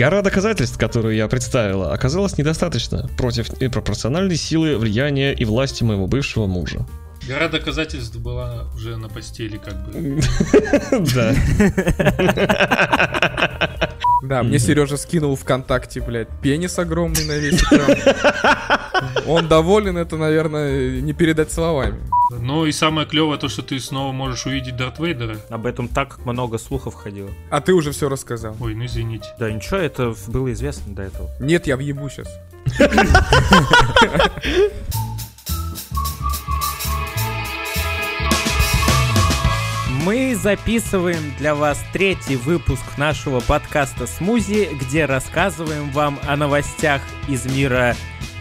Гора доказательств, которую я представила, оказалась недостаточно против непропорциональной силы, влияния и власти моего бывшего мужа. Гора доказательств была уже на постели, как бы. Да. Да, мне Сережа скинул ВКонтакте, блядь, пенис огромный на весь экран. Он доволен, это, наверное, не передать словами. Ну и самое клевое то, что ты снова можешь увидеть Дарт Вейдера. Об этом так много слухов ходило. А ты уже все рассказал. Ой, ну извините. Да ничего, это было известно до этого. Нет, я въебу сейчас. Мы записываем для вас третий выпуск нашего подкаста «Смузи», где рассказываем вам о новостях из мира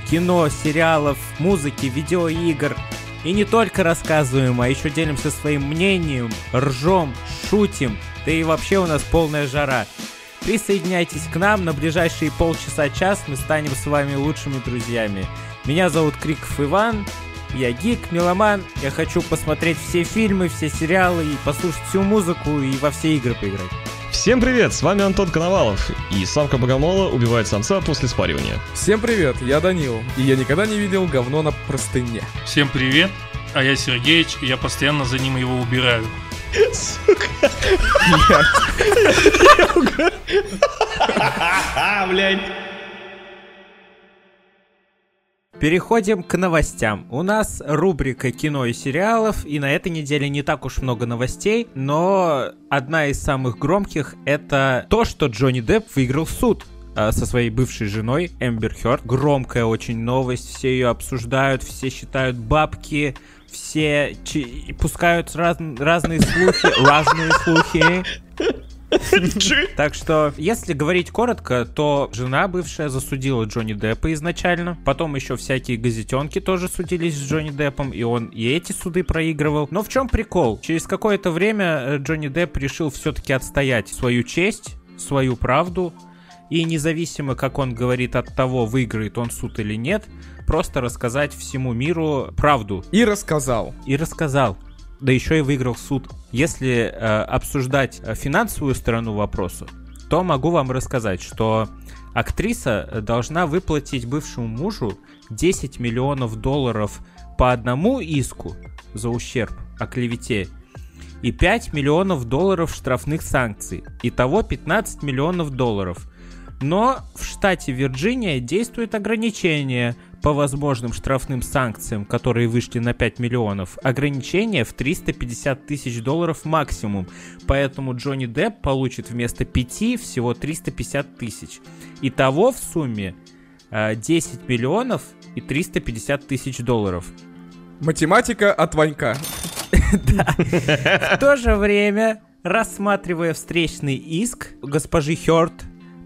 кино, сериалов, музыки, видеоигр. И не только рассказываем, а еще делимся своим мнением, ржем, шутим, да и вообще у нас полная жара. Присоединяйтесь к нам, на ближайшие полчаса-час мы станем с вами лучшими друзьями. Меня зовут Криков Иван, я гик, меломан, я хочу посмотреть все фильмы, все сериалы и послушать всю музыку и во все игры поиграть. Всем привет, с вами Антон Коновалов, и самка богомола убивает самца после спаривания. Всем привет, я Данил, и я никогда не видел говно на простыне. Всем привет, а я Сергеич, и я постоянно за ним его убираю. Сука. Блять. Переходим к новостям. У нас рубрика кино и сериалов, и на этой неделе не так уж много новостей, но одна из самых громких это то, что Джонни Депп выиграл суд а, со своей бывшей женой Эмбер Хёрд. Громкая очень новость, все ее обсуждают, все считают бабки, все пускают раз- разные слухи, разные слухи. Так что, если говорить коротко, то жена бывшая засудила Джонни Деппа изначально. Потом еще всякие газетенки тоже судились с Джонни Деппом, и он и эти суды проигрывал. Но в чем прикол? Через какое-то время э, Джонни Депп решил все-таки отстоять свою честь, свою правду, и независимо, как он говорит от того, выиграет он суд или нет, просто рассказать всему миру правду. И рассказал. И рассказал. Да еще и выиграл суд. Если э, обсуждать э, финансовую сторону вопроса, то могу вам рассказать, что актриса должна выплатить бывшему мужу 10 миллионов долларов по одному иску за ущерб о клевете и 5 миллионов долларов штрафных санкций. Итого 15 миллионов долларов. Но в штате Вирджиния действует ограничение по возможным штрафным санкциям, которые вышли на 5 миллионов. Ограничение в 350 тысяч долларов максимум. Поэтому Джонни Депп получит вместо 5 всего 350 тысяч. Итого в сумме э, 10 миллионов и 350 тысяч долларов. Математика от Ванька. В то же время, рассматривая встречный иск госпожи Хёрд,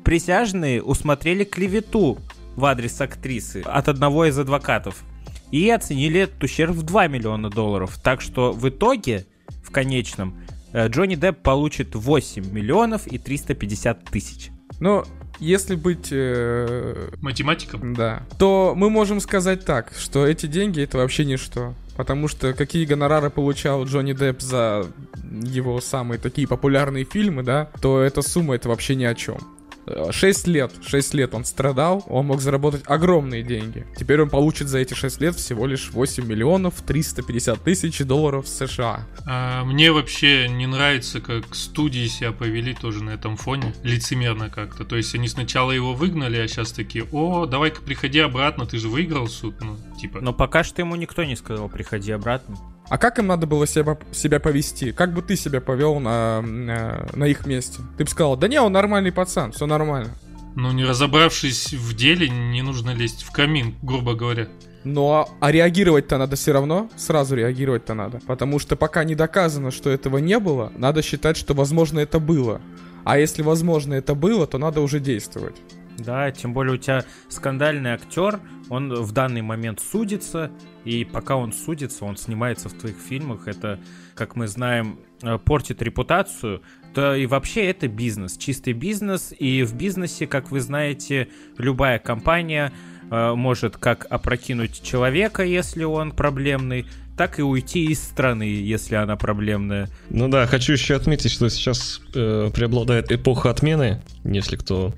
присяжные усмотрели клевету в адрес актрисы от одного из адвокатов и оценили этот ущерб в 2 миллиона долларов. Так что в итоге, в конечном, э, Джонни Депп получит 8 миллионов и 350 тысяч. Ну, если быть... э, Математиком? Да. То мы можем сказать так, что эти деньги это вообще ничто. Потому что какие гонорары получал Джонни Депп за его самые такие популярные фильмы, да, то эта сумма это вообще ни о чем. 6 лет, 6 лет он страдал, он мог заработать огромные деньги. Теперь он получит за эти 6 лет всего лишь 8 миллионов 350 тысяч долларов США. А, мне вообще не нравится, как студии себя повели тоже на этом фоне. Лицемерно как-то. То есть они сначала его выгнали, а сейчас такие, о, давай-ка приходи обратно, ты же выиграл суд. Ну, типа. Но пока что ему никто не сказал, приходи обратно. А как им надо было себя, себя повести? Как бы ты себя повел на, на, на их месте? Ты бы сказал, да не, он нормальный пацан, все нормально. Ну, не разобравшись в деле, не нужно лезть в камин, грубо говоря. Но а реагировать-то надо все равно, сразу реагировать-то надо. Потому что пока не доказано, что этого не было, надо считать, что возможно это было. А если возможно это было, то надо уже действовать. Да, тем более у тебя скандальный актер, он в данный момент судится, и пока он судится, он снимается в твоих фильмах, это, как мы знаем, э, портит репутацию, то и вообще это бизнес, чистый бизнес, и в бизнесе, как вы знаете, любая компания э, может как опрокинуть человека, если он проблемный, так и уйти из страны, если она проблемная. Ну да, хочу еще отметить, что сейчас э, преобладает эпоха отмены, если кто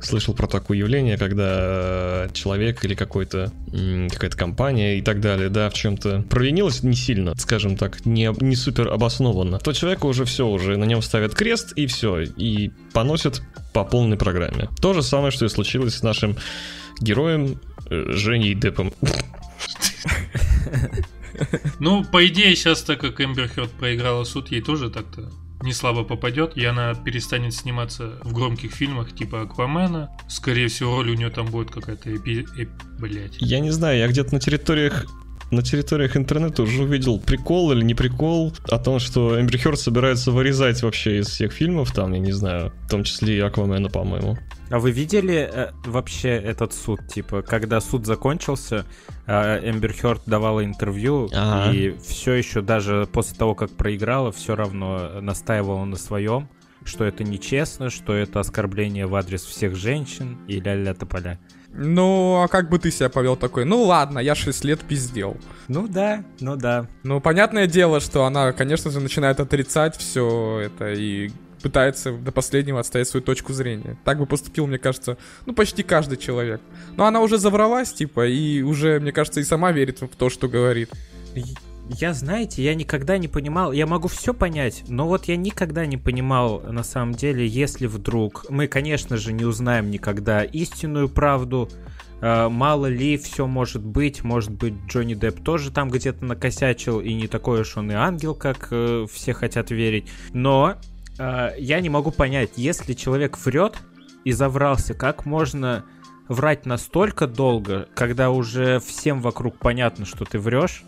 слышал про такое явление, когда человек или какой-то какая-то компания и так далее, да, в чем-то провинилась не сильно, скажем так, не, не супер обоснованно, то человеку уже все, уже на нем ставят крест и все, и поносят по полной программе. То же самое, что и случилось с нашим героем э, Женей Депом. Ну, по идее, сейчас, так как Эмбер Хёрд проиграла суд, ей тоже так-то не слабо попадет, и она перестанет сниматься в громких фильмах типа Аквамена. Скорее всего, роль у нее там будет какая-то эпи... эп... блять. Я не знаю, я где-то на территориях на территориях интернета уже увидел прикол или не прикол о том, что Эмбер Хёрд собирается вырезать вообще из всех фильмов, там, я не знаю, в том числе и Аквамена, по-моему. А вы видели э, вообще этот суд? Типа, когда суд закончился, э, Эмбер Хёрд давала интервью, ага. и все еще даже после того, как проиграла, все равно настаивала на своем, что это нечестно, что это оскорбление в адрес всех женщин и ля-ля тополя. Ну, а как бы ты себя повел такой? Ну ладно, я 6 лет пиздел. Ну да, ну да. Ну, понятное дело, что она, конечно же, начинает отрицать все это и пытается до последнего отстоять свою точку зрения. Так бы поступил, мне кажется, ну, почти каждый человек. Но она уже завралась, типа, и уже, мне кажется, и сама верит в то, что говорит. Я, знаете, я никогда не понимал, я могу все понять, но вот я никогда не понимал, на самом деле, если вдруг, мы, конечно же, не узнаем никогда истинную правду, э, мало ли все может быть, может быть, Джонни Депп тоже там где-то накосячил, и не такой уж он и ангел, как э, все хотят верить, но э, я не могу понять, если человек врет и заврался, как можно врать настолько долго, когда уже всем вокруг понятно, что ты врешь,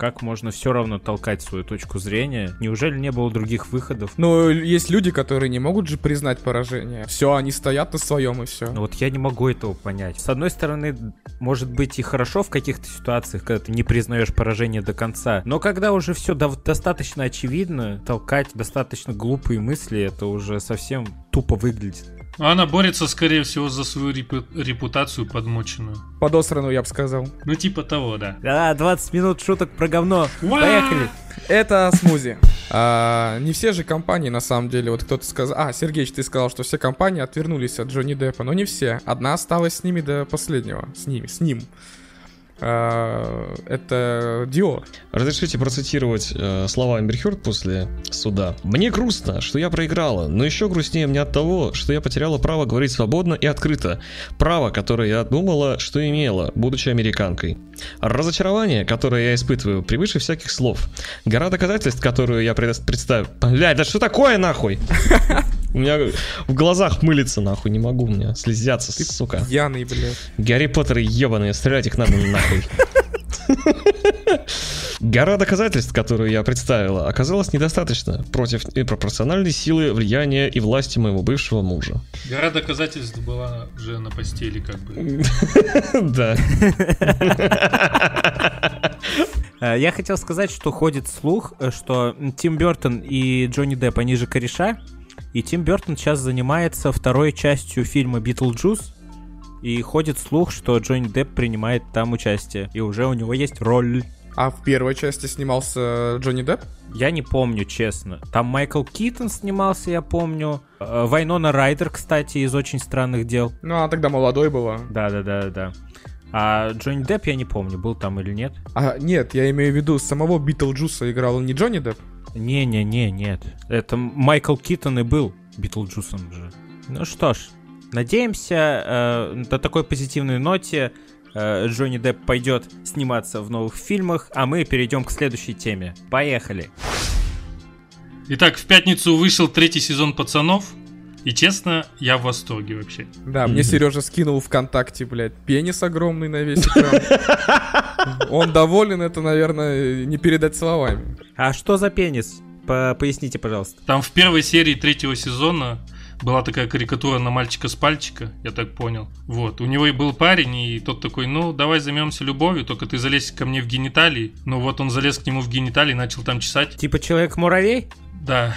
как можно все равно толкать свою точку зрения? Неужели не было других выходов? Ну, есть люди, которые не могут же признать поражение. Все, они стоят на своем и все. Ну вот я не могу этого понять. С одной стороны, может быть и хорошо в каких-то ситуациях, когда ты не признаешь поражение до конца. Но когда уже все до- достаточно очевидно, толкать достаточно глупые мысли, это уже совсем тупо выглядит. Она борется, скорее всего, за свою репу- репутацию подмоченную. Подосранную, я бы сказал. Ну, типа того, да. Да, 20 минут шуток про говно. Поехали. Это смузи. А, не все же компании, на самом деле, вот кто-то сказал... А, Сергеич, ты сказал, что все компании отвернулись от Джонни Деппа, но не все. Одна осталась с ними до последнего. С ними, с ним. А, это Диор. Разрешите процитировать э, слова Эмбер Хёрд после суда. «Мне грустно, что я проиграла, но еще грустнее мне от того, что я потеряла право говорить свободно и открыто. Право, которое я думала, что имела, будучи американкой. Разочарование, которое я испытываю, превыше всяких слов. Гора доказательств, которую я представил... Блядь, да что такое нахуй? У меня в глазах мылится нахуй, не могу, у меня слезятся, Ты сука. Пьяный, блядь. Гарри Поттер ебаные, стрелять их надо нахуй. Гора доказательств, которую я представила, оказалась недостаточно против пропорциональной силы, влияния и власти моего бывшего мужа. Гора доказательств была уже на постели, как бы. Да. Э, я хотел сказать, что ходит слух, э, что Тим Бертон и Джонни Депп, они же кореша, и Тим Бертон сейчас занимается второй частью фильма «Битлджус», и ходит слух, что Джонни Депп принимает там участие, и уже у него есть роль. А в первой части снимался Джонни Депп? Я не помню, честно. Там Майкл Китон снимался, я помню. Э, Вайнона Райдер, кстати, из «Очень странных дел». Ну, она тогда молодой была. Да-да-да-да. А Джонни Депп я не помню, был там или нет. А, нет, я имею в виду, самого Битлджуса играл не Джонни Депп? Не-не-не, нет. Это Майкл Китон и был Битлджусом же. Ну что ж, надеемся, э, на такой позитивной ноте э, Джонни Депп пойдет сниматься в новых фильмах, а мы перейдем к следующей теме. Поехали! Итак, в пятницу вышел третий сезон «Пацанов», и честно, я в восторге вообще. Да, мне Сережа скинул ВКонтакте, блядь, пенис огромный на весь экран. Он доволен, это, наверное, не передать словами. А что за пенис? По Поясните, пожалуйста. Там в первой серии третьего сезона была такая карикатура на мальчика с пальчика, я так понял. Вот, у него и был парень, и тот такой, ну, давай займемся любовью, только ты залезь ко мне в гениталии. Ну вот он залез к нему в гениталии и начал там чесать. Типа человек-муравей? Да.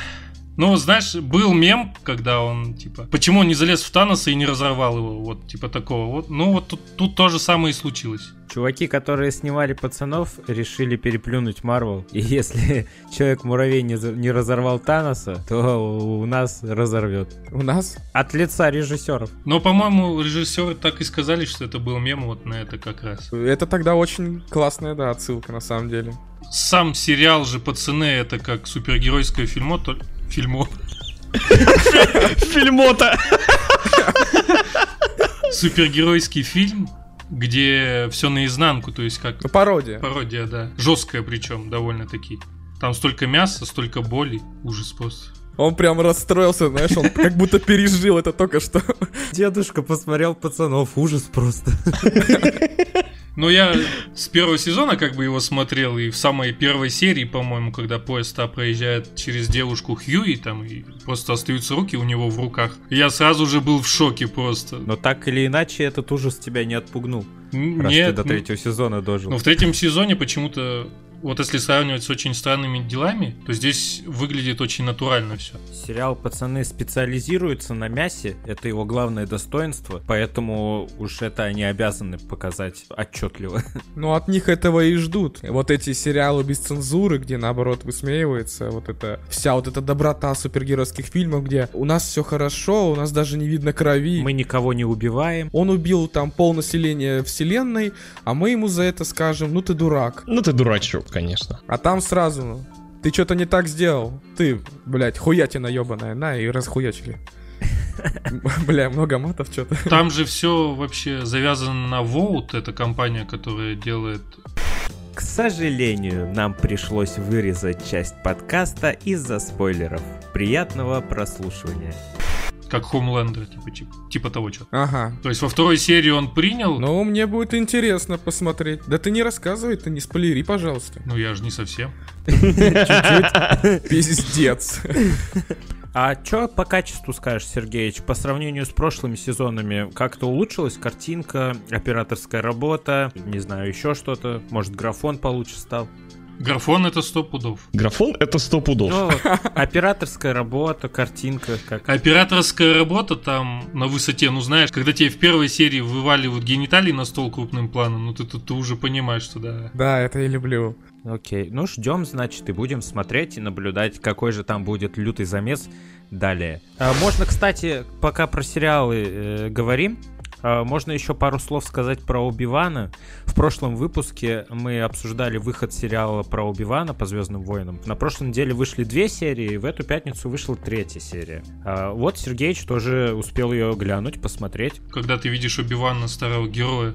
Ну, знаешь, был мем, когда он, типа, почему он не залез в Таноса и не разорвал его, вот, типа такого. Вот, ну, вот тут, тут то же самое и случилось. Чуваки, которые снимали пацанов, решили переплюнуть Марвел. И если Человек-муравей не, не разорвал Таноса, то у нас разорвет. У нас? От лица режиссеров. Но, по-моему, режиссеры так и сказали, что это был мем вот на это как раз. Это тогда очень классная, да, отсылка на самом деле. Сам сериал же «Пацаны» это как супергеройское фильмо. Фильмо, Фильмота! супергеройский фильм, где все наизнанку, то есть как пародия. пародия, да. Жесткая причем, довольно-таки. Там столько мяса, столько боли. Ужас просто. Он прям расстроился, знаешь, он как будто пережил это только что. Дедушка посмотрел пацанов, ужас просто. Но я с первого сезона как бы его смотрел, и в самой первой серии, по-моему, когда поезд А проезжает через девушку Хьюи, там, и просто остаются руки у него в руках, я сразу же был в шоке просто. Но так или иначе, этот ужас тебя не отпугнул. Раз Нет, ты до ну- третьего сезона дожил. Но в третьем сезоне почему-то, вот если сравнивать с очень странными делами, то здесь выглядит очень натурально все. Сериал «Пацаны» специализируется на мясе, это его главное достоинство, поэтому уж это они обязаны показать отчетливо. Ну, от них этого и ждут. Вот эти сериалы без цензуры, где, наоборот, высмеивается вот эта вся вот эта доброта супергеройских фильмов, где у нас все хорошо, у нас даже не видно крови. Мы никого не убиваем. Он убил там полнаселения вселенной, а мы ему за это скажем, ну ты дурак. Ну ты дурачок, конечно. А там сразу, ну, ты что-то не так сделал. Ты, блядь, хуятина ебаная, на, и расхуячили. Бля, много матов что-то. Там же все вообще завязано на Vote, это компания, которая делает К сожалению, нам пришлось вырезать часть подкаста из-за спойлеров. Приятного прослушивания. Как Homelander, типа, типа, типа того что. Ага. То есть во второй серии он принял, Ну, мне будет интересно посмотреть. Да ты не рассказывай, ты не спойлери, пожалуйста. ну я же не совсем. Чуть-чуть. Пиздец. А чё по качеству скажешь, Сергеич? По сравнению с прошлыми сезонами, как-то улучшилась картинка, операторская работа, не знаю, еще что-то? Может, графон получше стал? Графон это сто пудов. Графон это сто пудов. Ну, операторская работа, картинка, как... Операторская работа там на высоте, ну знаешь, когда тебе в первой серии вываливают гениталии на стол крупным планом, ну ты, ты, ты уже понимаешь, что да. Да, это я люблю. Окей, ну ждем, значит, и будем смотреть и наблюдать, какой же там будет лютый замес далее. А, можно, кстати, пока про сериалы э, говорим, можно еще пару слов сказать про Оби-Вана. В прошлом выпуске мы обсуждали выход сериала про Оби-Вана по Звездным войнам. На прошлой неделе вышли две серии, в эту пятницу вышла третья серия. А, вот Сергеич тоже успел ее глянуть, посмотреть. Когда ты видишь Оби-Вана, старого героя,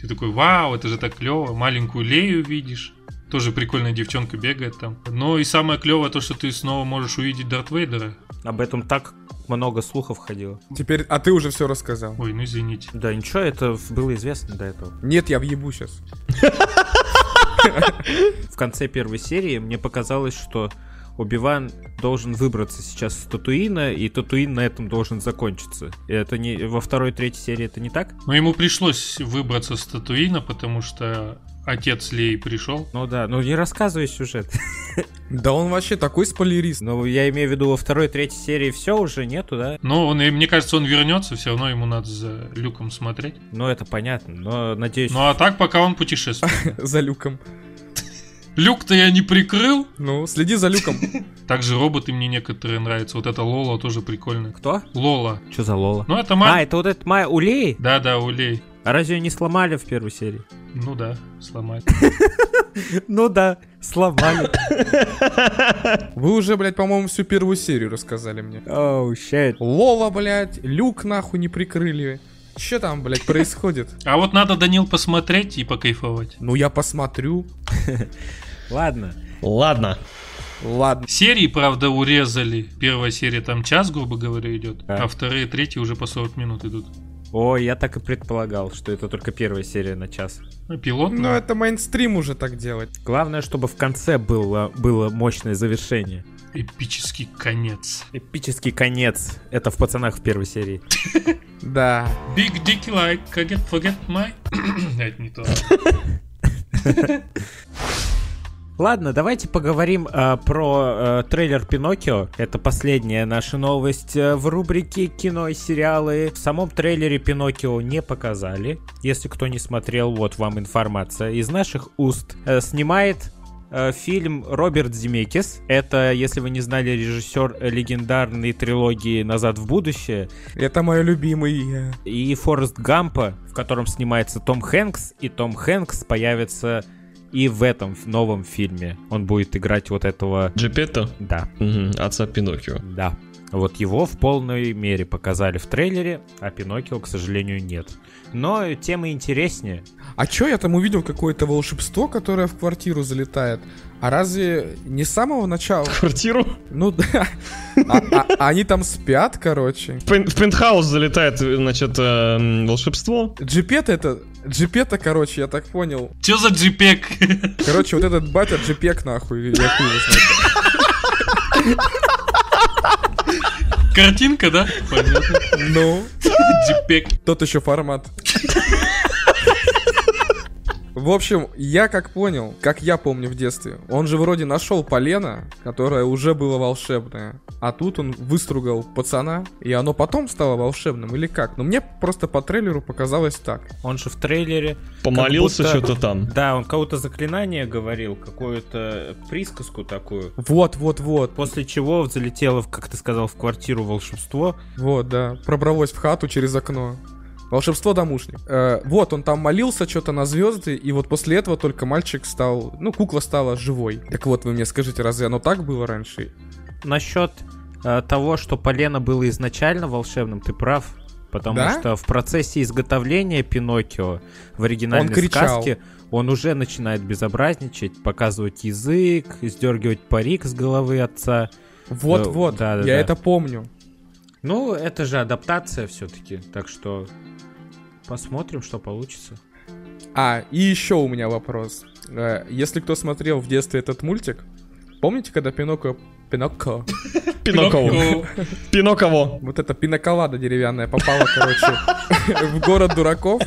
ты такой, вау, это же так клево, маленькую Лею видишь. Тоже прикольная девчонка бегает там. Но и самое клевое то, что ты снова можешь увидеть Дарт Вейдера. Об этом так много слухов ходило. Теперь, а ты уже все рассказал. Ой, ну извините. Да ничего, это было известно до этого. Нет, я въебу сейчас. В конце первой серии мне показалось, что Оби-Ван должен выбраться сейчас с Татуина, и Татуин на этом должен закончиться. И это не во второй, третьей серии это не так? Но ему пришлось выбраться с Татуина, потому что отец Леи пришел. Ну да, ну не рассказывай сюжет. Да он вообще такой спойлерист. Ну, я имею в виду, во второй, третьей серии все уже нету, да? Но он, и мне кажется, он вернется, все равно ему надо за Люком смотреть. Ну, это понятно, но надеюсь... Ну а так, пока он путешествует. За люком. Люк-то я не прикрыл. Ну, следи за люком. Также роботы мне некоторые нравятся. Вот это Лола тоже прикольно. Кто? Лола. Что за Лола? Ну это А, мать. это вот этот Майя Улей? Да-да, Улей. А разве ее не сломали в первой серии? Ну да, сломать. Ну да, сломали. Вы уже, блядь, по-моему, всю первую серию рассказали мне. Оу, щет. Лола, блядь, люк нахуй не прикрыли. Че там, блядь, происходит? А вот надо, Данил, посмотреть и покайфовать. Ну, я посмотрю. Ладно. Ладно. Ладно. Серии, правда, урезали. Первая серия там час, грубо говоря, идет. А вторые, третьи уже по 40 минут идут. О, я так и предполагал, что это только первая серия на час. Ну, пилот. Ну, это мейнстрим уже так делать. Главное, чтобы в конце было, было мощное завершение. Эпический конец. Эпический конец. Это в пацанах в первой серии. Да. Big dick like forget, forget my... Это не то. Ладно, давайте поговорим э, про э, трейлер Пиноккио. Это последняя наша новость э, в рубрике кино и сериалы. В самом трейлере Пиноккио не показали. Если кто не смотрел, вот вам информация из наших уст. Э, снимает э, фильм Роберт Земекис. Это, если вы не знали, режиссер легендарной трилогии «Назад в будущее». Это мой любимый. э, И Форест Гампа, в котором снимается Том Хэнкс. И Том Хэнкс появится и в этом в новом фильме. Он будет играть вот этого... Джепетто, Да, Мгм, отца Пиноккио. да. Вот его в полной мере показали в трейлере, а Пиноккио, к сожалению, нет. Но тема интереснее. А чё я там увидел какое-то волшебство, которое в квартиру залетает? А разве не с самого начала? Квартиру? Ну да. А- а- а Они там спят, короче. В, пен- в пентхаус залетает, значит, э, волшебство. Джипет это... Джипета, короче, я так понял. Чё за джипек? Короче, вот этот батя джипек нахуй. Я хуй знает. Картинка, да? Понятно. Ну, Джипек. тот еще формат. В общем, я как понял, как я помню в детстве, он же вроде нашел полено, которое уже было волшебное, а тут он выстругал пацана, и оно потом стало волшебным, или как? Но мне просто по трейлеру показалось так. Он же в трейлере... Помолился будто- что-то там. Да, он кого-то заклинание говорил, какую-то присказку такую. Вот, вот, вот, После чего залетело, в, как ты сказал, в квартиру волшебство. вот, да, пробралось в хату через окно. Волшебство домушник. Э, вот, он там молился что-то на звезды, и вот после этого только мальчик стал, ну, кукла стала живой. Так вот, вы мне скажите, разве оно так было раньше? Насчет э, того, что полено было изначально волшебным, ты прав. Потому Да? что в процессе изготовления Пиноккио в оригинальной Он кричал. сказке он уже начинает безобразничать, показывать язык, сдергивать парик с головы отца. Вот, Да, вот, да, да, я да. это помню. Ну, это же адаптация все-таки, так что посмотрим, что получится. А, и еще у меня вопрос. Э, Если кто смотрел в детстве этот мультик, помните, когда Пиноккио... Пиноккио... Пиноккио. Пиноккио. Вот эта пиноколада деревянная попала, короче, в город дураков.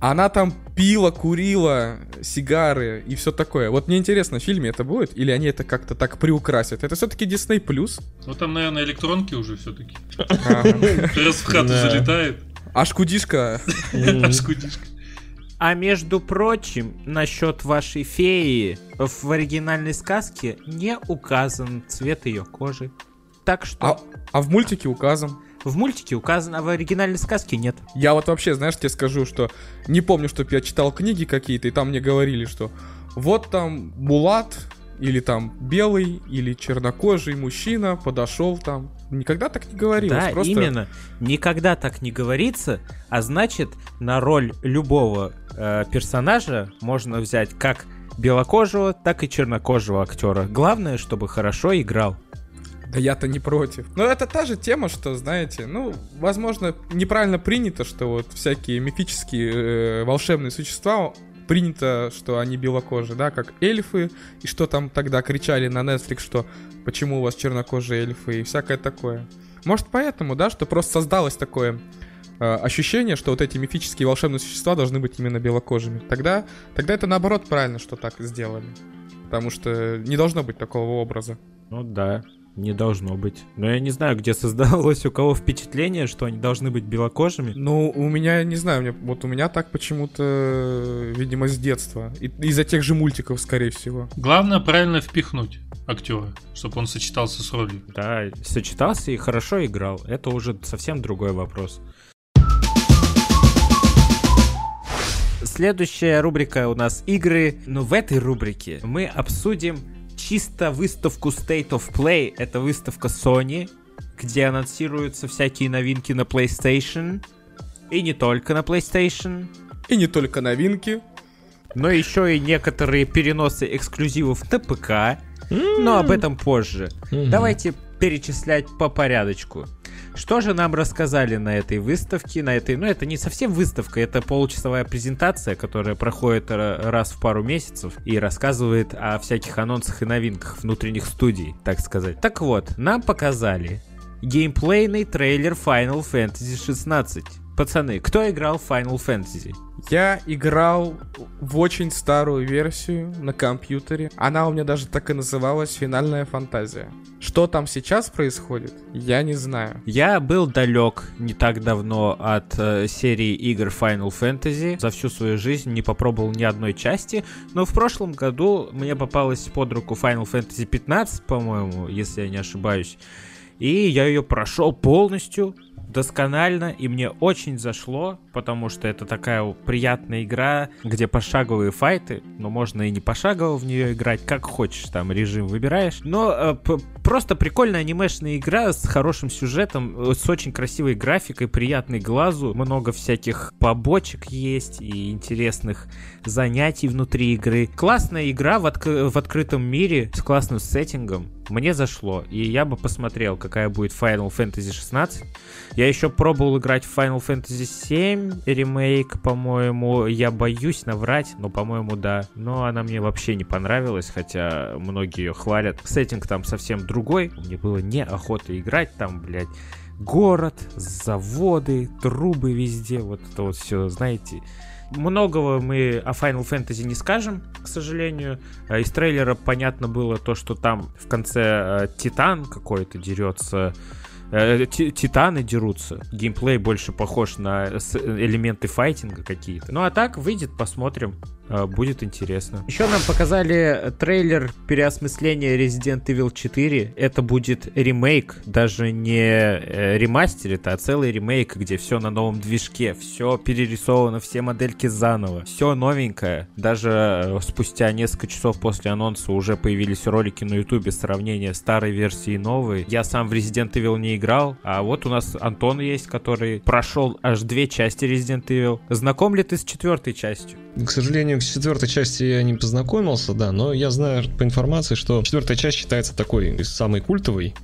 Она там пила, курила, сигары и все такое. Вот мне интересно, в фильме это будет? Или они это как-то так приукрасят? Это все-таки Disney+. Плюс. Ну там, наверное, электронки уже все-таки. Раз в хату залетает, А шкудишка... аж кудишка. А между прочим, насчет вашей феи, в оригинальной сказке не указан цвет ее кожи. Так что А, а в мультике указан. в мультике указан, а в оригинальной сказке нет. Я вот вообще, знаешь, тебе скажу, что не помню, чтоб я читал книги какие-то, и там мне говорили, что вот там Булат, или там белый, или чернокожий мужчина подошел там. Никогда так не говорилось. да, просто... именно. Никогда так не говорится, а значит, на роль любого э, персонажа можно взять как белокожего, так и чернокожего актера. Главное, чтобы хорошо играл. Да я-то не против. Но это та же тема, что, знаете, ну, возможно, неправильно принято, что вот всякие мифические э, волшебные существа принято, что они белокожие, да, как эльфы, и что там тогда кричали на Netflix, что почему у вас чернокожие эльфы и всякое такое. Может поэтому, да, что просто создалось такое э, ощущение, что вот эти мифические волшебные существа должны быть именно белокожими. Тогда, тогда это наоборот правильно, что так сделали. Потому что не должно быть такого образа. Ну да, не должно быть. Но я не знаю, где создалось у кого впечатление, что они должны быть белокожими. Ну, у меня, не знаю, мне, вот у меня так почему-то, видимо, с детства. И- из-за тех же мультиков, скорее всего. Главное правильно впихнуть актера, чтобы он сочетался с ролью. Да, сочетался и хорошо играл. Это уже совсем другой вопрос. Следующая рубрика у нас игры. Но в этой рубрике мы обсудим чисто выставку State of Play. Это выставка Sony, где анонсируются всякие новинки на PlayStation. И не только на PlayStation. И не только новинки. но еще и некоторые переносы эксклюзивов на ПК. Но об этом позже. Давайте перечислять по порядочку. Что же нам рассказали на этой выставке, на этой, ну это не совсем выставка, это получасовая презентация, которая проходит ра- раз в пару месяцев и рассказывает о всяких анонсах и новинках внутренних студий, так сказать. Так вот, нам показали геймплейный трейлер Final Fantasy 16. Пацаны, кто играл в Final Fantasy? Я играл в очень старую версию на компьютере. Она у меня даже так и называлась «Финальная фантазия». Что там сейчас происходит, я не знаю. Я был далек не так давно от э, серии игр Final Fantasy. За всю свою жизнь не попробовал ни одной части. Но в прошлом году мне попалась под руку Final Fantasy 15, по-моему, если я не ошибаюсь. И я ее прошел полностью досконально, и мне очень зашло, потому что это такая приятная игра, где пошаговые файты, но можно и не пошагово в нее играть, как хочешь, там режим выбираешь. Но э, просто прикольная анимешная игра с хорошим сюжетом, э, с очень красивой графикой, приятной глазу, много всяких побочек есть и интересных занятий внутри игры. Классная игра в, отк- в открытом мире с классным сеттингом. Мне зашло, и я бы посмотрел, какая будет Final Fantasy 16. Я еще пробовал играть в Final Fantasy 7 ремейк, по-моему. Я боюсь наврать, но, по-моему, да. Но она мне вообще не понравилась, хотя многие ее хвалят. Сеттинг там совсем другой. Мне было неохота играть там, блядь. Город, заводы, трубы везде, вот это вот все, знаете, Многого мы о Final Fantasy не скажем, к сожалению. А Из трейлера понятно было то, что там в конце э, Титан какой-то дерется. Э, ти- Титаны дерутся. Геймплей больше похож на элементы файтинга какие-то. Ну а так, выйдет, посмотрим. Э, Будет интересно. Еще нам показали трейлер переосмысления Resident Evil 4. Это будет ремейк, даже не э, ремастер, это а целый ремейк, где все на новом движке, все перерисовано, все модельки заново, все новенькое. Даже э, спустя несколько часов после анонса уже появились ролики на ютубе сравнения старой версии и новой. Я сам в Resident Evil не играл, а вот у нас Антон есть, который прошел аж две части Resident Evil. Знаком ли ты с четвертой частью? К сожалению, к четвертой части я не познакомился, да, но я знаю по информации, что четвертая часть считается такой самой культовой.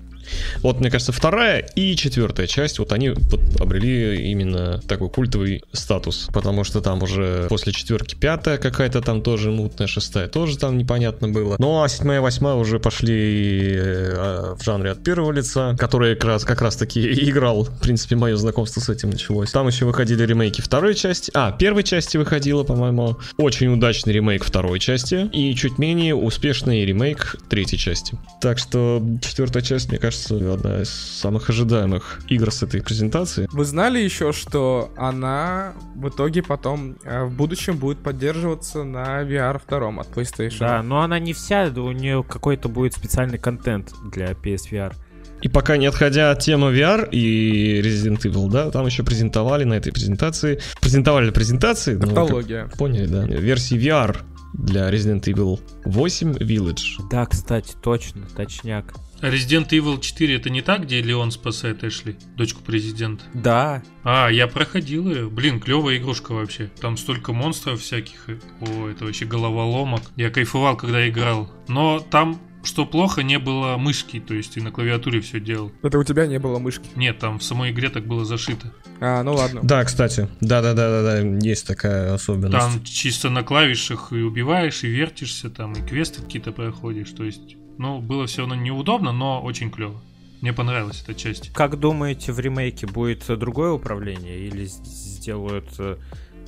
Вот, мне кажется, вторая и четвертая часть, вот они вот обрели именно такой культовый статус, потому что там уже после четверки пятая какая-то там тоже мутная, шестая тоже там непонятно было. Ну а седьмая и восьмая уже пошли э, в жанре от первого лица, который как раз, как раз таки играл, в принципе, мое знакомство с этим началось. Там еще выходили ремейки второй части, а, первой части выходила, по-моему, очень удачный ремейк второй части и чуть менее успешный ремейк третьей части. Так что четвертая часть, мне кажется, одна из самых ожидаемых игр с этой презентации. Вы знали еще, что она в итоге потом э, в будущем будет поддерживаться на VR 2 от PlayStation? Да, но она не вся, у нее какой-то будет специальный контент для PSVR. И пока не отходя от темы VR и Resident Evil, да, там еще презентовали на этой презентации, презентовали презентации, ну, как Тавтология. поняли, да, версии VR для Resident Evil 8 Village. Да, кстати, точно, точняк. А Resident Evil 4 это не та, где Леон спасает Эшли, дочку президента? Да, А, я проходил ее. Блин, клевая игрушка вообще. Там столько монстров всяких. и- О, это вообще головоломок. Я кайфовал, когда играл. Но там, что плохо, не было мышки. То есть ты на клавиатуре все делал. Это у тебя не было мышки. Нет, там в самой игре так было зашито. А, ну ладно. Да, кстати, да-да-да-да, есть такая особенность. Там чисто на клавишах и убиваешь, и вертишься, там и квесты какие-то проходишь. То есть, ну, было все равно неудобно, но очень клево. Мне понравилась эта часть. как думаете, в ремейке будет другое управление или сделают э,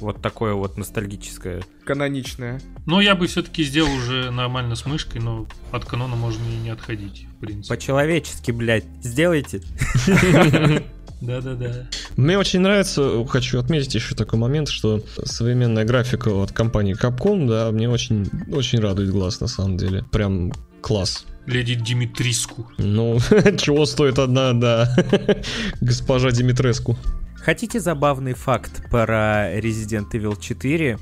вот такое вот ностальгическое? Каноничная. Но я бы все-таки сделал уже нормально с мышкой, но от канона можно и не отходить, в принципе. По-человечески, блядь, сделайте. Да-да-да. Мне очень нравится, хочу отметить еще такой момент, что современная графика от компании Capcom, да, мне очень, очень радует глаз на самом деле. Прям класс. Леди Димитриску. Ну, чего стоит одна, да, госпожа Димитреску. Хотите забавный факт про Resident Evil 4?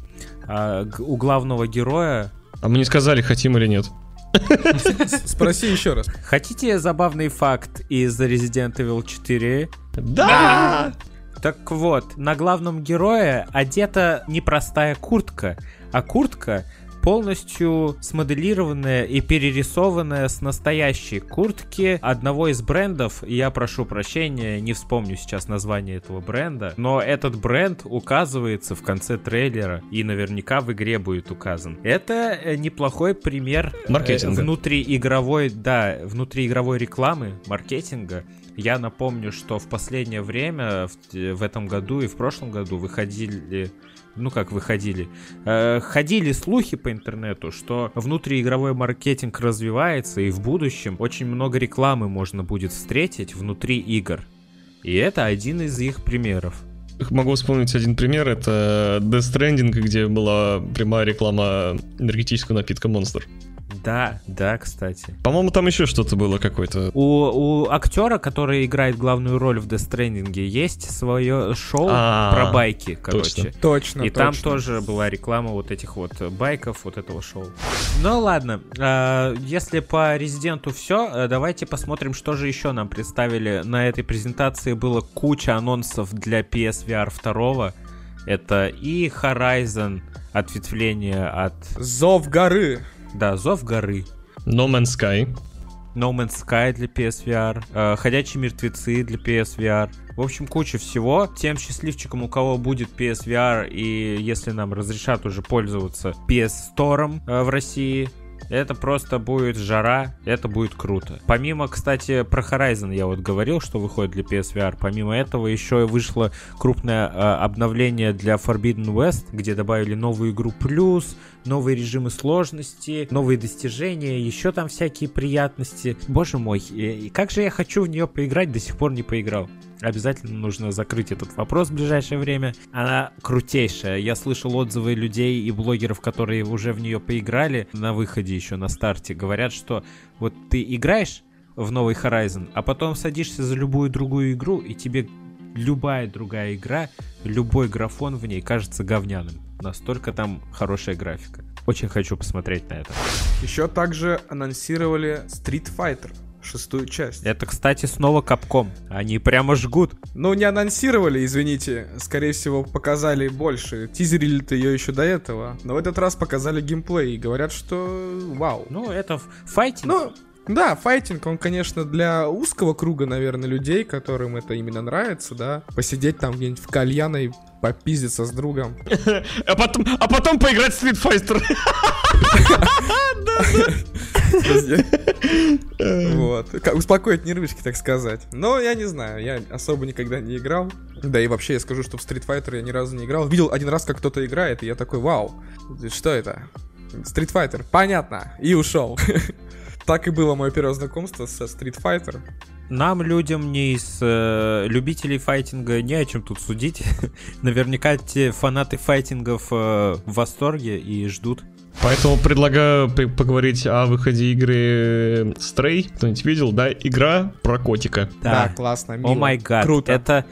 А, у главного героя А мы не сказали, хотим или нет. Спроси еще раз. Хотите забавный факт из Resident Evil 4? Да! Так вот, на главном герое одета непростая куртка, а куртка полностью смоделированная и перерисованная с настоящей куртки одного из брендов. Я прошу прощения, не вспомню сейчас название этого бренда, но этот бренд указывается в конце трейлера и наверняка в игре будет указан. Это э, неплохой пример э, Маркетинга. внутриигровой, да, внутриигровой рекламы, маркетинга. Я напомню, что в последнее время, в, в этом году и в прошлом году выходили ну как выходили, э, ходили слухи по интернету, что внутриигровой маркетинг развивается и в будущем очень много рекламы можно будет встретить внутри игр. И это один из их примеров. Могу вспомнить один пример, это Death Stranding, где была прямая реклама энергетического напитка Monster. Да, да, кстати. По-моему, там еще что-то было какое-то. У, у актера, который играет главную роль в Death Stranding, есть свое шоу А, про байки, короче. точно. Точно, И там точно. тоже была реклама вот этих вот байков, вот этого шоу. Ну ладно, а, если по Резиденту все, давайте посмотрим, что же еще нам представили. На этой презентации было куча анонсов для PSVR 2. Это и Horizon, ответвление от, Зов горы. Да, Зов горы, No Man's Sky. No Man's Sky для PSVR, э, Ходячие мертвецы для PSVR. В общем, куча всего. Тем счастливчикам, у кого будет PSVR, и если нам разрешат уже пользоваться PS Store э, в России, это просто будет жара, это будет круто. Помимо, кстати, про Horizon я вот говорил, что выходит для PSVR. Помимо этого еще вышло крупное э, обновление для Forbidden West, где добавили новую игру плюс, новые режимы сложности, новые достижения, еще там всякие приятности. Боже мой, и как же я хочу в нее поиграть, до сих пор не поиграл. Обязательно нужно закрыть этот вопрос в ближайшее время. Она крутейшая. Я слышал отзывы людей и блогеров, которые уже в нее поиграли на выходе еще на старте. Говорят, что вот ты играешь в новый Horizon, а потом садишься за любую другую игру, и тебе любая другая игра, любой графон в ней кажется говняным. Настолько там хорошая графика. Очень хочу посмотреть на это. Еще также анонсировали Street Fighter, шестую часть. Это, кстати, снова Капком. Они прямо жгут. Ну, не анонсировали, извините. Скорее всего, показали больше. Тизерили-то ее еще до этого. Но в этот раз показали геймплей и говорят, что вау. Ну, это файтинг. Ну, да, файтинг, он, конечно, для узкого круга, наверное, людей, которым это именно нравится, да. Посидеть там где-нибудь в кальяной, попиздиться с другом. А потом, а потом поиграть в Street Fighter. Вот. Успокоить нервишки, так сказать. Но я не знаю, я особо никогда не играл. Да и вообще я скажу, что в Street Fighter я ни разу не играл. Видел один раз, как кто-то играет, и я такой, вау, что это? Street Fighter, понятно, и ушел. Так и было мое первое знакомство со Street Fighter. Нам, людям не из э, любителей файтинга, не о чем тут судить. Наверняка те фанаты файтингов э, в восторге и ждут. Поэтому предлагаю поговорить о выходе игры Stray. Кто-нибудь видел, да? Игра про котика. Да, классно, мило. О май гад. Круто. Это,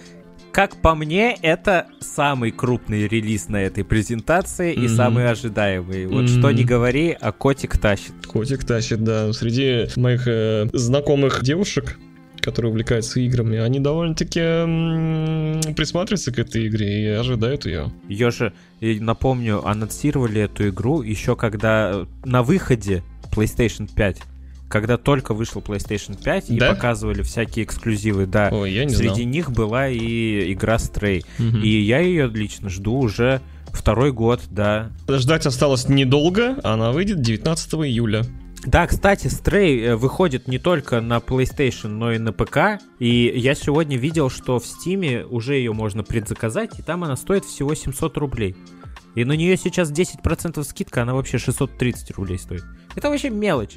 как по мне, это самый крупный релиз на этой презентации и Мгм. самый ожидаемый. Вот Мгм. что не говори, а котик тащит. Котик тащит, да. Среди моих э, знакомых девушек, которые увлекаются играми, они довольно-таки м, присматриваются к этой игре и ожидают ее. Ее же, и напомню, анонсировали эту игру еще когда э, на выходе PlayStation 5. Когда только вышел PlayStation 5 и Да? показывали всякие эксклюзивы, да. Ой, я не Среди знал. них была и игра Stray. Мгм. И я ее лично жду уже второй год, да. Ждать осталось недолго, она выйдет 19 июля. Да, кстати, Stray э, выходит не только на PlayStation, но и на ПК. И я сегодня видел, что в Steam уже ее можно предзаказать, и там она стоит всего 700 рублей. И на нее сейчас 10% скидка, она вообще 630 рублей стоит. Это вообще мелочь.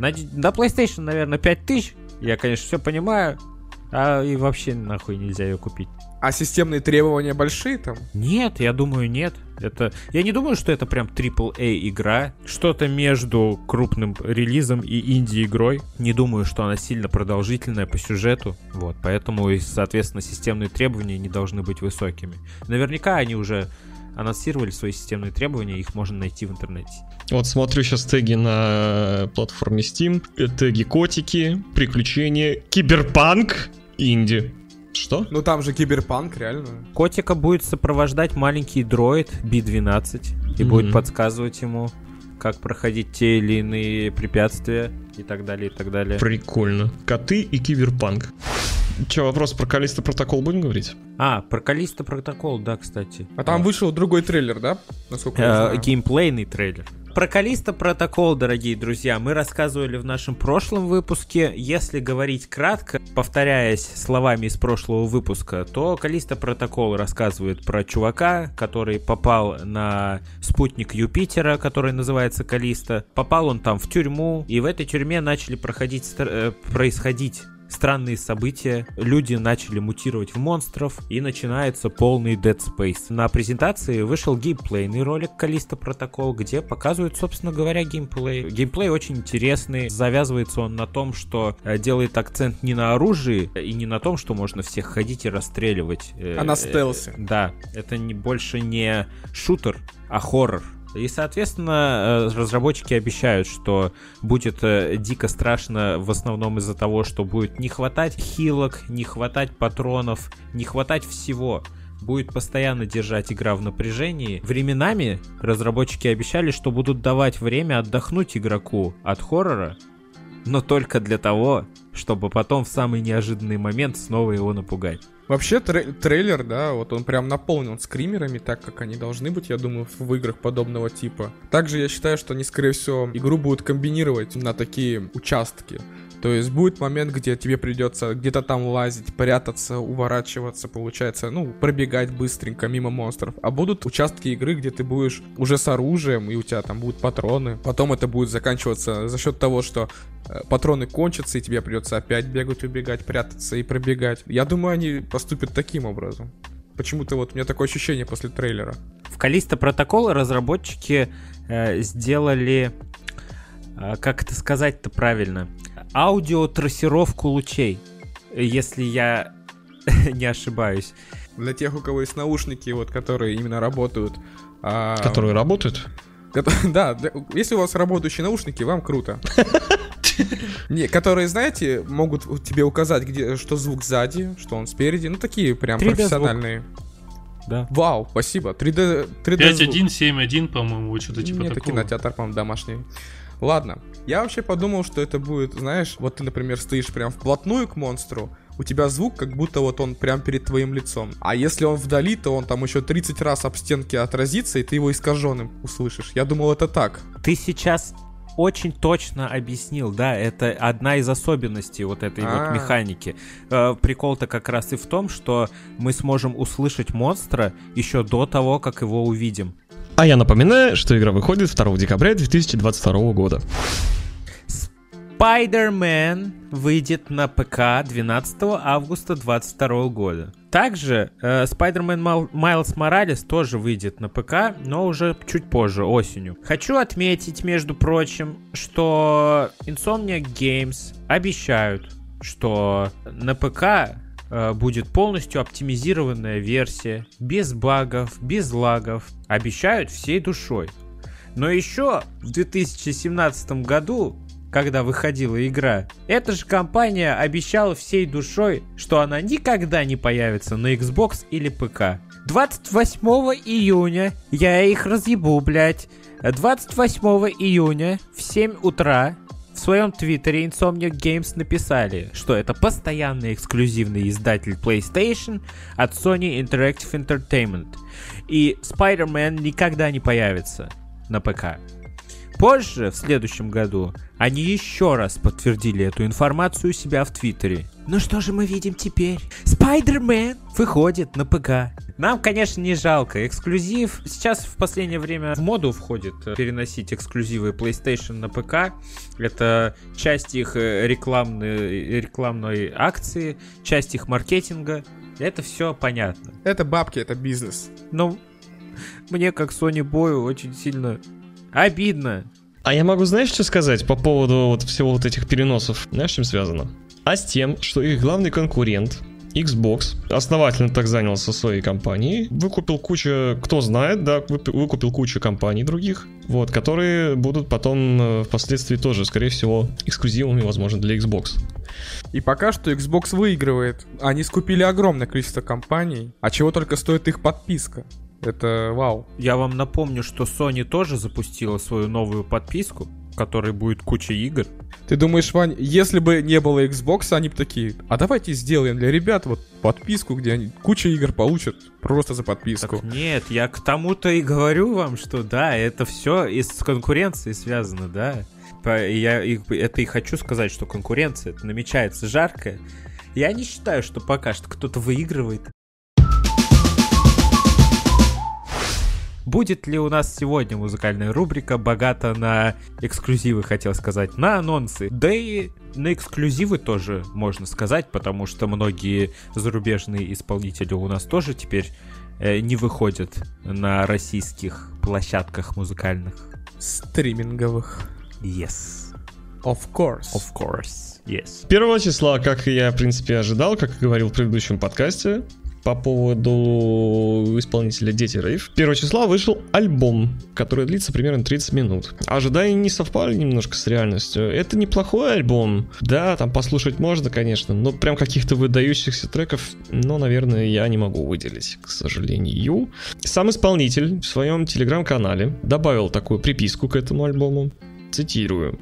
На, на PlayStation, наверное, 5000. Я, конечно, все понимаю. А и вообще нахуй нельзя ее купить. А системные требования большие там? Нет, я думаю, нет. Это, я не думаю, что это прям AAA игра. Что-то между крупным релизом и инди-игрой. Не думаю, что она сильно продолжительная по сюжету. Вот, поэтому, и, соответственно, системные требования не должны быть высокими. Наверняка они уже анонсировали свои системные требования, их можно найти в интернете. Вот смотрю сейчас теги на платформе Steam. Э, Теги котики, приключения, киберпанк, инди. Что? Ну там же киберпанк, реально. Котика будет сопровождать маленький дроид B12 и Мгм. будет подсказывать ему, как проходить те или иные препятствия и так далее, и так далее. Прикольно. Коты и киберпанк. Че, вопрос про Callisto Protocol будем говорить? А, про Callisto Protocol, да, кстати. А там вышел другой трейлер, да? Насколько я Э, знаю. геймплейный трейлер. Про Callisto Protocol, дорогие друзья, мы рассказывали в нашем прошлом выпуске. Если говорить кратко, повторяясь словами из прошлого выпуска, то Callisto Protocol рассказывает про чувака, который попал на спутник Юпитера, который называется Каллисто. Попал он там в тюрьму, и в этой тюрьме начали проходить, э, происходить странные события, люди начали мутировать в монстров, и начинается полный Dead Space. На презентации вышел геймплейный ролик Калиста Протокол, где показывают, собственно говоря, геймплей. Геймплей очень интересный, завязывается он на том, что э, делает акцент не на оружии и не на том, что можно всех ходить и расстреливать. А на стелсе. Да, это не, больше не шутер, а хоррор. И, соответственно, э, разработчики обещают, что будет э, дико страшно в основном из-за того, что будет не хватать хилок, не хватать патронов, не хватать всего будет постоянно держать игра в напряжении. Временами разработчики обещали, что будут давать время отдохнуть игроку от хоррора, но только для того, чтобы потом в самый неожиданный момент снова его напугать. Вообще трей- трейлер, да, вот он прям наполнен скримерами, так как они должны быть, я думаю, в играх подобного типа. Также я считаю, что они, скорее всего, игру будут комбинировать на такие участки. То есть будет момент, где тебе придется где-то там лазить, прятаться, уворачиваться, получается, ну, пробегать быстренько мимо монстров. А будут участки игры, где ты будешь уже с оружием, и у тебя там будут патроны. Потом это будет заканчиваться за счет того, что э, патроны кончатся, и тебе придется опять бегать, убегать, прятаться и пробегать. Я думаю, они поступят таким образом. Почему-то вот у меня такое ощущение после трейлера. В Калиста Протокол разработчики э, сделали, э, как это сказать-то правильно, аудиотрассировку лучей, если я не ошибаюсь. Для тех, у кого есть наушники, вот, которые именно работают. а, Которые работают. Да, для- если у вас работающие наушники, вам круто. Не, которые, знаете, могут тебе указать, где, что звук сзади, что он спереди. Ну, такие прям 3D звук. профессиональные. Да. Вау, спасибо. 3D, 3D звук. 5.1.7.1, по-моему, что-то типа Нет, такого. кинотеатр, по-моему, домашний. Ладно, я вообще подумал, что это будет, знаешь, вот ты, например, стоишь прям вплотную к монстру, у тебя звук, как будто вот он прям перед твоим лицом. А если он вдали, то он там еще 30 раз об стенки отразится, и ты его искаженным услышишь. Я думал, это так. Ты сейчас очень точно объяснил, да, это одна из особенностей вот этой А. вот механики. Э, Прикол-то как раз и в том, что мы сможем услышать монстра еще до того, как его увидим. А я напоминаю, что игра выходит 2 декабря 2022 года. Spider-Man выйдет на ПК 12 августа 2022 года. Также э, Spider-Man Майлз Моралес тоже выйдет на ПК, но уже чуть позже, осенью. Хочу отметить, между прочим, что Insomniac Games обещают, что на ПК э, будет полностью оптимизированная версия, без багов, без лагов. Обещают всей душой. Но еще в 2017 году, когда выходила игра, эта же компания обещала всей душой, что она никогда не появится на Xbox или ПК. 28 июня я их разъебу, блядь. 28 июня в 7 утра в своем твиттере Insomniac Games написали, что это постоянный эксклюзивный издатель PlayStation от Sony Interactive Entertainment. И Spider-Man никогда не появится на ПК. Позже, в следующем году, они еще раз подтвердили эту информацию у себя в Твиттере. Ну что же мы видим теперь? Спайдермен выходит на ПК. Нам, конечно, не жалко. Эксклюзив. Сейчас в последнее время в моду входит э, переносить эксклюзивы PlayStation на ПК. Это часть их э, рекламной, рекламной акции, часть их маркетинга. Это все понятно. Это бабки, это бизнес. Но мне, как Sony Бою, очень сильно обидно. А я могу, знаешь, что сказать по поводу вот всего вот этих переносов? Знаешь, с чем связано? А с тем, что их главный конкурент, Xbox, основательно так занялся своей компанией, выкупил кучу, кто знает, да, выкупил кучу компаний других, вот, которые будут потом э, впоследствии тоже, скорее всего, эксклюзивами, возможно, для Xbox. И пока что Xbox выигрывает. Они скупили огромное количество компаний, а чего только стоит их подписка. Это вау. Я вам напомню, что Sony тоже запустила свою новую подписку. в которой будет куча игр. Ты думаешь, Вань, если бы не было Xbox, они бы такие, а давайте сделаем для ребят вот подписку, где они куча игр получат просто за подписку. Так нет, я к тому-то и говорю вам, что да, это все из конкуренции связано, да. Я это и хочу сказать, что конкуренция намечается жаркая. Я не считаю, что пока что кто-то выигрывает. Будет ли у нас сегодня музыкальная рубрика богата на эксклюзивы, хотел сказать, на анонсы? Да и на эксклюзивы тоже можно сказать, потому что многие зарубежные исполнители у нас тоже теперь э, не выходят на российских площадках музыкальных. Стриминговых. Yes. Of course. Of course. Yes. Первого числа, как я, в принципе, ожидал, как говорил в предыдущем подкасте, по поводу исполнителя Дети Рейв. 1 числа вышел альбом, который длится примерно 30 минут. Ожидания не совпали немножко с реальностью. Это неплохой альбом. Да, там послушать можно, конечно, но прям каких-то выдающихся треков, ну, наверное, я не могу выделить, к сожалению. Сам исполнитель в своем телеграм-канале добавил такую приписку к этому альбому. Цитирую.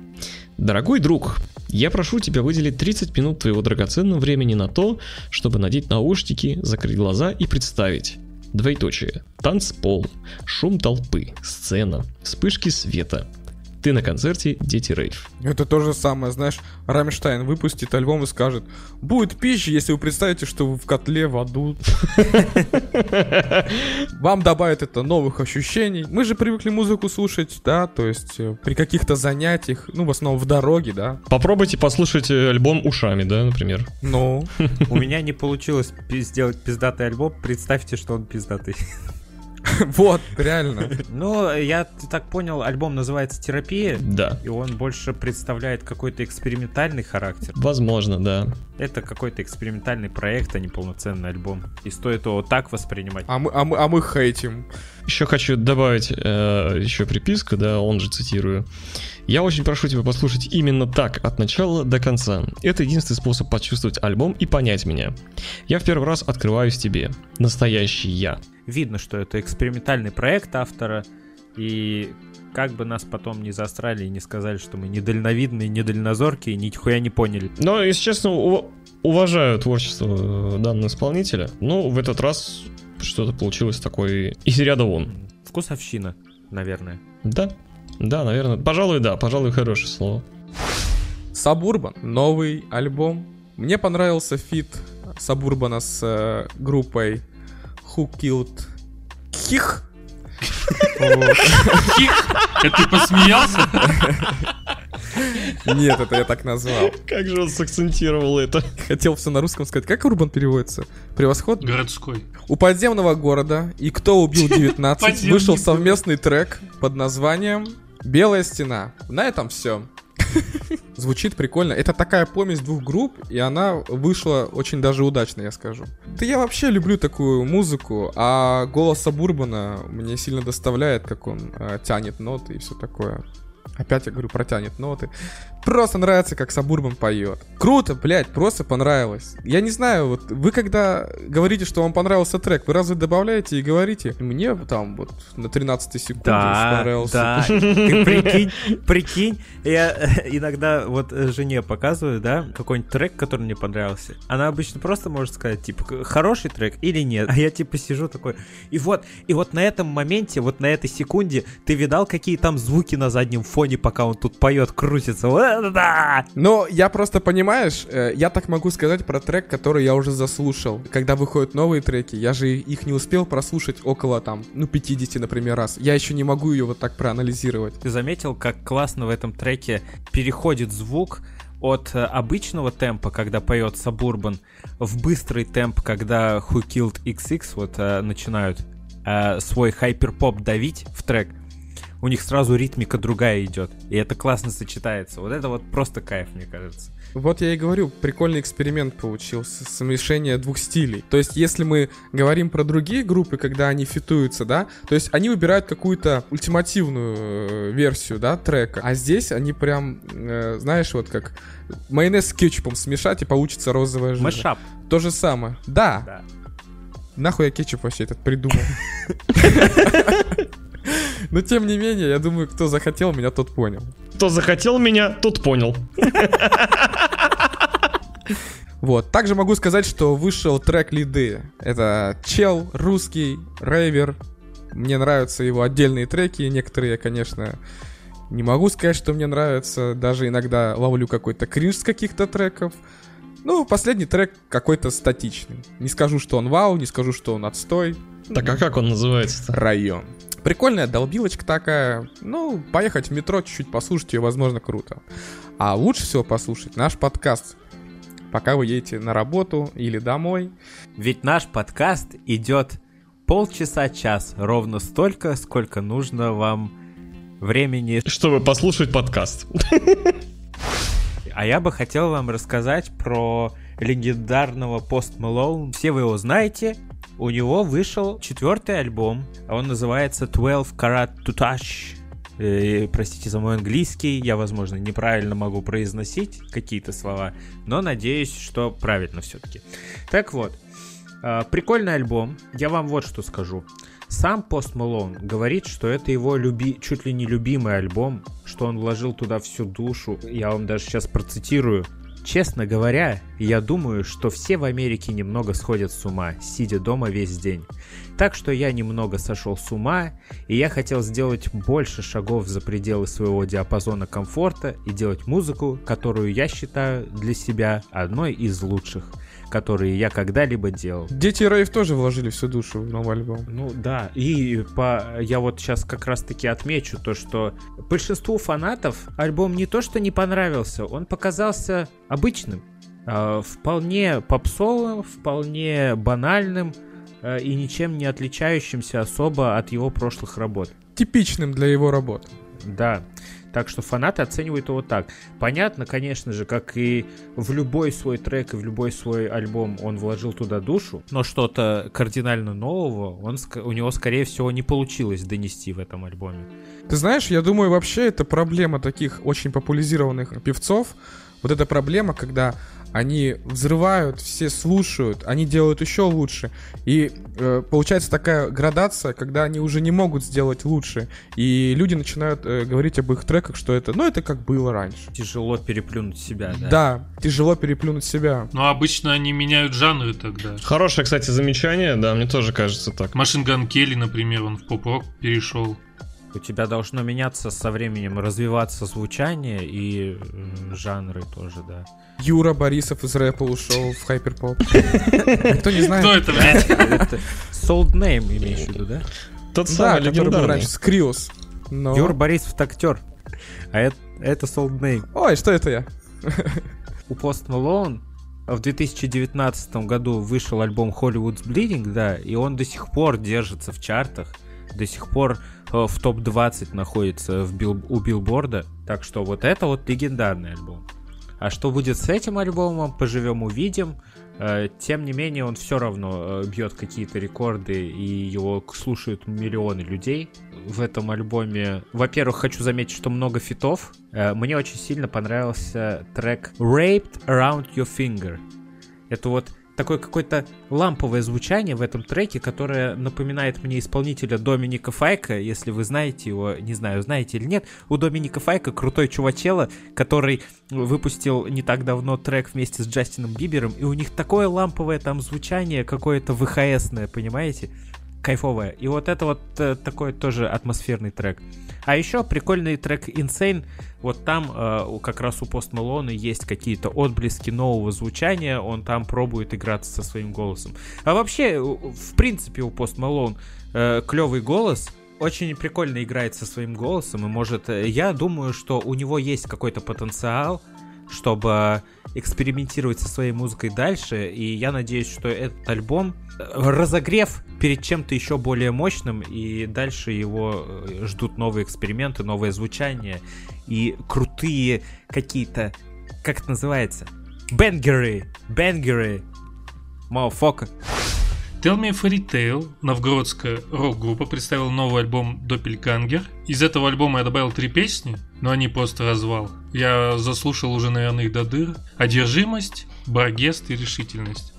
Дорогой друг, я прошу тебя выделить 30 минут твоего драгоценного времени на то, чтобы надеть наушники, закрыть глаза и представить. Двоеточие. Танцпол, шум толпы, сцена, вспышки света, ты на концерте Дети Рейв. Это то же самое, знаешь, Рамштайн выпустит альбом и скажет, будет пища, если вы представите, что вы в котле в аду. Вам добавит это новых ощущений. Мы же привыкли музыку слушать, да, то есть э, при каких-то занятиях, ну, в основном в дороге, да. Попробуйте послушать э, альбом ушами, да, например. Ну. У меня не получилось сделать пиздатый альбом, представьте, что он пиздатый. Вот, реально. Ну, я так понял, альбом называется «Терапия». Да. И он больше представляет какой-то экспериментальный характер. Возможно, да. Это какой-то экспериментальный проект, а не полноценный альбом. И стоит его так воспринимать. А мы, а мы, а мы хейтим. Еще хочу добавить э, еще приписку, да, он же цитирую. Я очень прошу тебя послушать именно так, от начала до конца. Это единственный способ почувствовать альбом и понять меня. Я в первый раз открываюсь тебе. Настоящий я. Видно, что это экспериментальный проект автора, и как бы нас потом не застрали и не сказали, что мы недальновидные, недальнозоркие, нихуя не поняли. Но, если честно, уважаю творчество э, данного исполнителя. Ну, в этот раз что-то получилось такое из ряда вон. Вкусовщина, наверное. Да, да, наверное. Пожалуй, да, пожалуй, хорошее слово. Сабурбан, новый альбом. Мне понравился фит Сабурбана с э, группой Who Killed Хих. Это ты посмеялся? Нет, это я так назвал. Как же он сакцентировал это? Хотел все на русском сказать. Как Урбан переводится? Превосходно? Городской. У подземного города и кто убил 19 вышел совместный трек под названием Белая стена. На этом все. Звучит прикольно. Это такая помесь двух групп, и она вышла очень даже удачно, я скажу. Да я вообще люблю такую музыку, а голос Бурбана мне сильно доставляет, как он э, тянет ноты и все такое. Опять я говорю, протянет ноты. Просто нравится, как Сабурбан поет. Круто, блядь, просто понравилось. Я не знаю, вот вы когда говорите, что вам понравился трек, вы разве добавляете и говорите? Мне там вот на 13 секунде да, понравился. Да, ты прикинь, прикинь, я иногда вот жене показываю, да, какой-нибудь трек, который мне понравился. Она обычно просто может сказать, типа, хороший трек или нет. А я типа сижу такой, и вот, и вот на этом моменте, вот на этой секунде, ты видал, какие там звуки на заднем фоне, пока он тут поет, крутится? Да! Но я просто, понимаешь, э, я так могу сказать про трек, который я уже заслушал. Когда выходят новые треки, я же их не успел прослушать около там, ну, 50, например, раз. Я еще не могу ее вот так проанализировать. Ты заметил, как классно в этом треке переходит звук от э, обычного темпа, когда поет Сабурбан, в быстрый темп, когда Who Killed XX вот э, начинают свой hyperpop давить в трек, у них сразу ритмика другая идет. И это классно сочетается. Вот это вот просто кайф, мне кажется. Вот я и говорю, прикольный эксперимент получился, смешение двух стилей. То есть, если мы говорим про другие группы, когда они фитуются, да, то есть они выбирают какую-то ультимативную э, версию, да, трека, а здесь они прям, э, знаешь, вот как майонез с кетчупом смешать и получится розовая жижа. Мэшап. То же самое. Да. да. Нахуй я кетчуп вообще этот придумал. Но тем не менее, я думаю, кто захотел, меня тот понял. Кто захотел меня, тот понял. Вот. Также могу сказать, что вышел трек Лиды. Это чел, русский, рейвер. Мне нравятся его отдельные треки. Некоторые, конечно, не могу сказать, что мне нравятся. Даже иногда ловлю какой-то кринж с каких-то треков. Ну, последний трек какой-то статичный. Не скажу, что он вау, не скажу, что он отстой. Так а как он называется? Район. Прикольная долбилочка такая. Ну, поехать в метро, чуть-чуть послушать ее, возможно, круто. А лучше всего послушать наш подкаст. Пока вы едете на работу или домой. Ведь наш подкаст идет полчаса-час, ровно столько, сколько нужно вам времени. Чтобы послушать подкаст. А я бы хотел вам рассказать про легендарного Post Malone. Все вы его знаете. У него вышел четвертый альбом. Он называется 12 Karat to Touch. Э, простите за мой английский, я, возможно, неправильно могу произносить какие-то слова, но надеюсь, что правильно все-таки. Так вот, э, прикольный альбом. Я вам вот что скажу. Сам Пост Малон говорит, что это его люби... чуть ли не любимый альбом, что он вложил туда всю душу. Я вам даже сейчас процитирую. Честно говоря, я думаю, что все в Америке немного сходят с ума, сидя дома весь день. Так что я немного сошел с ума, и я хотел сделать больше шагов за пределы своего диапазона комфорта и делать музыку, которую я считаю для себя одной из лучших – которые я когда-либо делал. Дети Рейв тоже вложили всю душу в новый альбом. Ну да, и по, я вот сейчас как раз-таки отмечу то, что большинству фанатов альбом не то, что не понравился, он показался обычным, э, вполне попсовым, вполне банальным э, и ничем не отличающимся особо от его прошлых работ. Типичным для его работ. Да. Так что фанаты оценивают его так. Понятно, конечно же, как и в любой свой трек и в любой свой альбом он вложил туда душу, но что-то кардинально нового он, у него, скорее всего, не получилось донести в этом альбоме. Ты знаешь, я думаю, вообще это проблема таких очень популяризированных певцов. Вот эта проблема, когда они взрывают, все слушают, они делают еще лучше. И э, получается такая градация, когда они уже не могут сделать лучше. И люди начинают э, говорить об их треках, что это, ну, это как было раньше. Тяжело переплюнуть себя, да? Да, тяжело переплюнуть себя. Но обычно они меняют жанры тогда. Хорошее, кстати, замечание, да, мне тоже кажется так. Machine Gun Kelly, например, он в поп-рок перешел. У тебя должно меняться со временем, развиваться звучание и жанры тоже, да. Юра Борисов из рэпа ушел в hyperpop. Кто не знает? Кто это, блядь? Sold Name имеешь в виду, да? Тот самый Да, который был легендарный. раньше, Скриос. Но- Юр Борисов актер. А это, это Sold Name. Ой, что это я? У Post Malone в 2019 году вышел альбом Hollywood's Bleeding, да, и он до сих пор держится в чартах, до сих пор в топ-20 находится в бил- у билборда, так что вот это вот легендарный альбом. А что будет с этим альбомом, поживем увидим. Э, Тем не менее, он все равно э, бьет какие-то рекорды, и его слушают миллионы людей. В этом альбоме, во-первых, хочу заметить, что много фитов. Э, Мне очень сильно понравился трек Raped Around Your Finger. Это вот такое какое-то ламповое звучание в этом треке, которое напоминает мне исполнителя Доминика Файка, если вы знаете его, не знаю, знаете или нет. У Доминика Файка крутой чувачела, который выпустил не так давно трек вместе с Джастином Бибером, и у них такое ламповое там звучание, какое-то ВХСное, понимаете? Кайфовое. И вот это вот э, такой тоже атмосферный трек. А еще прикольный трек Insane. Вот там э, как раз у Пост Малона есть какие-то отблески нового звучания. Он там пробует играться со своим голосом. А вообще, в принципе, у Пост Малон клевый голос. Очень прикольно играет со своим голосом. И может, э, я думаю, что у него есть какой-то потенциал, чтобы экспериментировать со своей музыкой дальше. И я надеюсь, что этот альбом э, разогрев перед чем-то еще более мощным, и дальше его э, ждут новые эксперименты, новое звучание и крутые какие-то, как это называется? Бенгеры, бенгеры, Маофока. Tell Me a Fairy Tale, новгородская рок-группа, представила новый альбом Doppelganger. Из этого альбома я добавил три песни, но они просто развал. Я заслушал уже, наверное, их до дыр. Одержимость, Баргест и Решительность.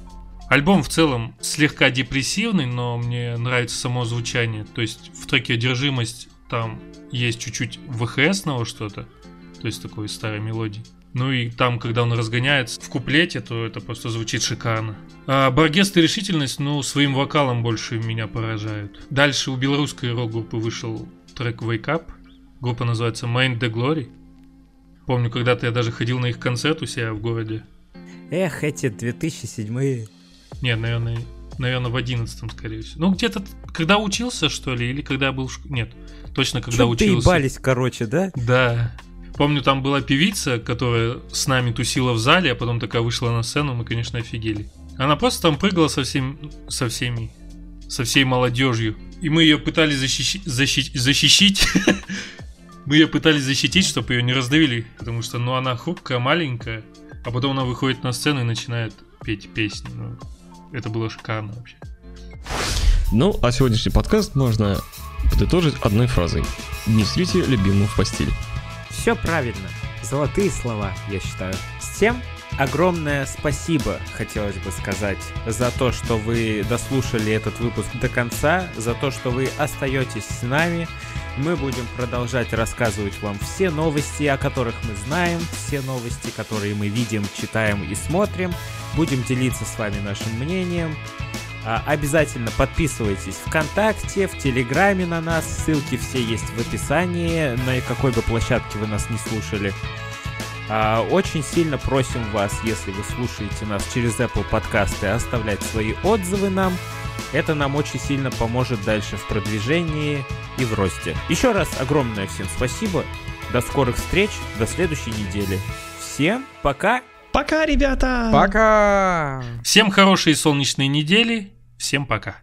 Альбом в целом слегка депрессивный, но мне нравится само звучание. То есть в треке «Одержимость» там есть чуть-чуть ВХСного что-то. то есть такой старой мелодии. Ну и там, когда он разгоняется в куплете, то это просто звучит шикарно. А Баргест и решительность, ну, своим вокалом больше меня поражают. Дальше у белорусской рок-группы вышел трек Wake Up. Группа называется Mind the Glory. Помню, когда-то я даже ходил на их концерт у себя в городе. Эх, эти 2007-е. Нет, наверное, наверное, в 11 скорее всего. Ну, где-то, когда учился, что ли, или когда был в школе. Нет, точно, когда Чё учился. доебались, короче, да? Да. Помню, там была певица, которая с нами тусила в зале, а потом такая вышла на сцену, мы, конечно, офигели. Она просто там прыгала со, всем, со всеми, со всей молодежью. И мы ее пытались защищи, защи, защитить. мы ее пытались защитить, чтобы ее не раздавили, потому что, ну, она хрупкая, маленькая, а потом она выходит на сцену и начинает петь песни. Ну, это было шикарно вообще. Ну, а сегодняшний подкаст можно подытожить одной фразой. Не встрите любимую в постель. Все правильно. Золотые слова, я считаю. Всем огромное спасибо, хотелось бы сказать, за то, что вы дослушали этот выпуск до конца, за то, что вы остаетесь с нами. Мы будем продолжать рассказывать вам все новости, о которых мы знаем, все новости, которые мы видим, читаем и смотрим. Будем делиться с вами нашим мнением. А, обязательно подписывайтесь ВКонтакте, в Телеграме на нас, ссылки все есть в описании, на какой бы площадке вы нас не слушали. А, очень сильно просим вас, если вы слушаете нас через Apple подкасты, оставлять свои отзывы нам. Это нам очень сильно поможет дальше в продвижении и в росте. Еще раз огромное всем спасибо. До скорых встреч, до следующей недели. Всем пока! Пока, ребята! Пока! Всем хорошей солнечной недели. Всем пока.